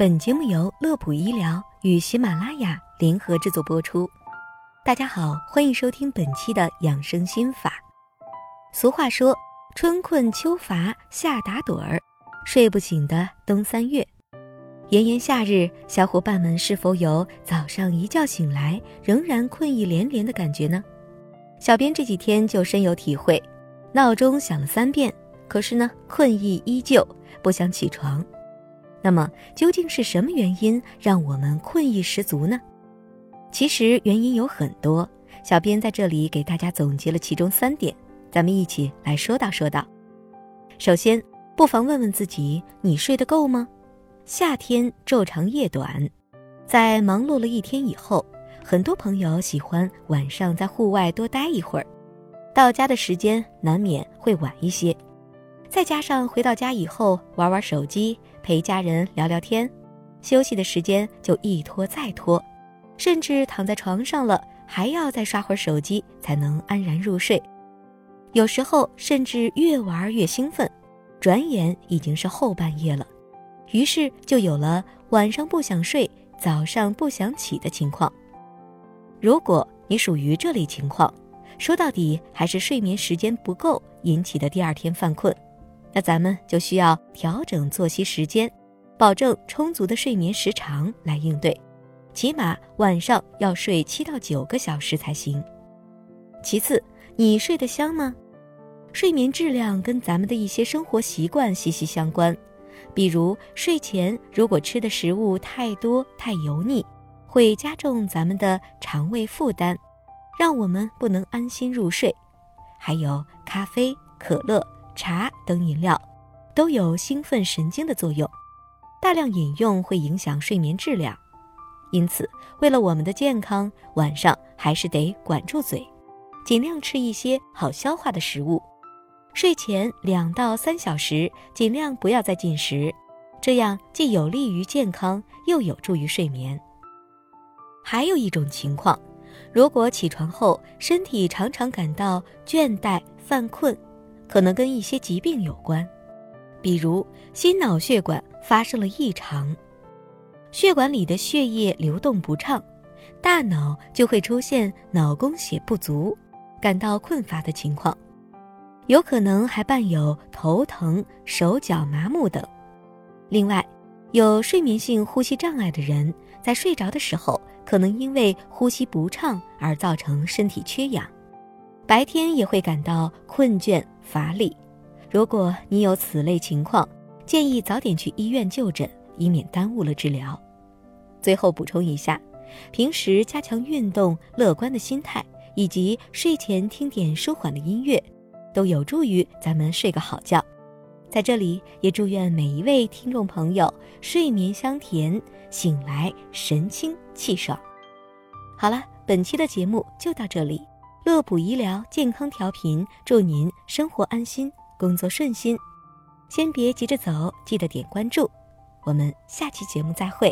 本节目由乐普医疗与喜马拉雅联合制作播出。大家好，欢迎收听本期的养生心法。俗话说：“春困秋乏夏打盹儿，睡不醒的冬三月。”炎炎夏日，小伙伴们是否有早上一觉醒来仍然困意连连的感觉呢？小编这几天就深有体会，闹钟响了三遍，可是呢，困意依旧，不想起床。那么究竟是什么原因让我们困意十足呢？其实原因有很多，小编在这里给大家总结了其中三点，咱们一起来说道说道。首先，不妨问问自己：你睡得够吗？夏天昼长夜短，在忙碌了一天以后，很多朋友喜欢晚上在户外多待一会儿，到家的时间难免会晚一些。再加上回到家以后玩玩手机，陪家人聊聊天，休息的时间就一拖再拖，甚至躺在床上了还要再刷会儿手机才能安然入睡。有时候甚至越玩越兴奋，转眼已经是后半夜了，于是就有了晚上不想睡、早上不想起的情况。如果你属于这类情况，说到底还是睡眠时间不够引起的第二天犯困。那咱们就需要调整作息时间，保证充足的睡眠时长来应对，起码晚上要睡七到九个小时才行。其次，你睡得香吗？睡眠质量跟咱们的一些生活习惯息息相关，比如睡前如果吃的食物太多太油腻，会加重咱们的肠胃负担，让我们不能安心入睡。还有咖啡、可乐。茶等饮料都有兴奋神经的作用，大量饮用会影响睡眠质量。因此，为了我们的健康，晚上还是得管住嘴，尽量吃一些好消化的食物。睡前两到三小时，尽量不要再进食，这样既有利于健康，又有助于睡眠。还有一种情况，如果起床后身体常常感到倦怠、犯困。可能跟一些疾病有关，比如心脑血管发生了异常，血管里的血液流动不畅，大脑就会出现脑供血不足，感到困乏的情况，有可能还伴有头疼、手脚麻木等。另外，有睡眠性呼吸障碍的人在睡着的时候，可能因为呼吸不畅而造成身体缺氧。白天也会感到困倦乏力，如果你有此类情况，建议早点去医院就诊，以免耽误了治疗。最后补充一下，平时加强运动、乐观的心态，以及睡前听点舒缓的音乐，都有助于咱们睡个好觉。在这里也祝愿每一位听众朋友睡眠香甜，醒来神清气爽。好了，本期的节目就到这里。乐普医疗健康调频，祝您生活安心，工作顺心。先别急着走，记得点关注。我们下期节目再会。